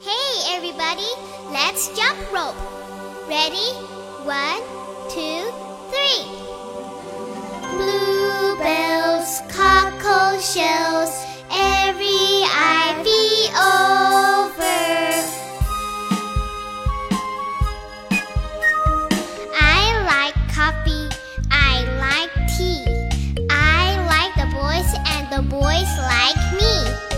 Hey everybody, let's jump rope. Ready? One, two, three. Bluebells, cockle shells, every ivy over. I like coffee, I like tea. I like the boys and the boys like me.